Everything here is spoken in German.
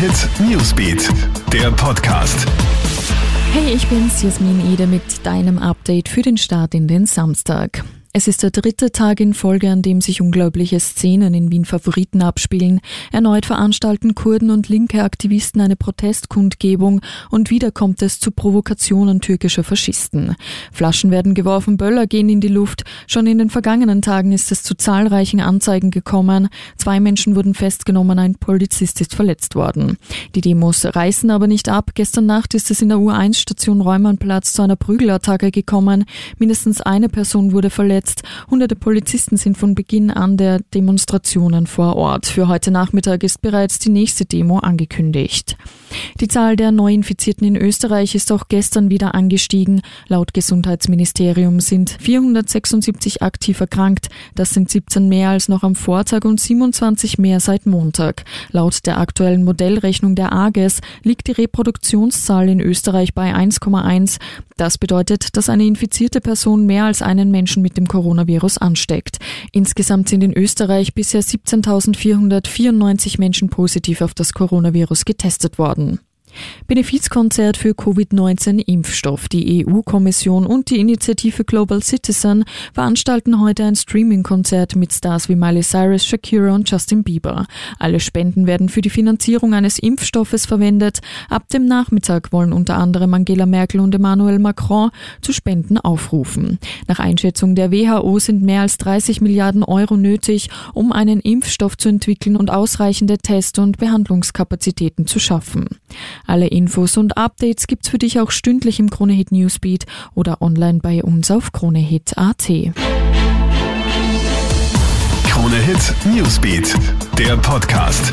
Hit Newsbeat, der Podcast. Hey, ich bin's, Jasmin Ede mit deinem Update für den Start in den Samstag. Es ist der dritte Tag in Folge, an dem sich unglaubliche Szenen in Wien Favoriten abspielen. Erneut veranstalten Kurden und linke Aktivisten eine Protestkundgebung und wieder kommt es zu Provokationen türkischer Faschisten. Flaschen werden geworfen, Böller gehen in die Luft. Schon in den vergangenen Tagen ist es zu zahlreichen Anzeigen gekommen. Zwei Menschen wurden festgenommen, ein Polizist ist verletzt worden. Die Demos reißen aber nicht ab. Gestern Nacht ist es in der U1-Station Räumannplatz zu einer Prügelattacke gekommen. Mindestens eine Person wurde verletzt verletzt. Hunderte Polizisten sind von Beginn an der Demonstrationen vor Ort. Für heute Nachmittag ist bereits die nächste Demo angekündigt. Die Zahl der Neuinfizierten in Österreich ist auch gestern wieder angestiegen. Laut Gesundheitsministerium sind 476 aktiv erkrankt. Das sind 17 mehr als noch am Vortag und 27 mehr seit Montag. Laut der aktuellen Modellrechnung der AGES liegt die Reproduktionszahl in Österreich bei 1,1. Das bedeutet, dass eine infizierte Person mehr als einen Menschen mit dem Coronavirus ansteckt. Insgesamt sind in Österreich bisher 17.494 Menschen positiv auf das Coronavirus getestet worden. Benefizkonzert für Covid-19-Impfstoff. Die EU-Kommission und die Initiative Global Citizen veranstalten heute ein Streaming-Konzert mit Stars wie Miley Cyrus, Shakira und Justin Bieber. Alle Spenden werden für die Finanzierung eines Impfstoffes verwendet. Ab dem Nachmittag wollen unter anderem Angela Merkel und Emmanuel Macron zu Spenden aufrufen. Nach Einschätzung der WHO sind mehr als 30 Milliarden Euro nötig, um einen Impfstoff zu entwickeln und ausreichende Test- und Behandlungskapazitäten zu schaffen. Alle Infos und Updates gibt's für dich auch stündlich im Kronehit Newsbeat oder online bei uns auf kronehit.at. Kronehit Newsbeat, der Podcast.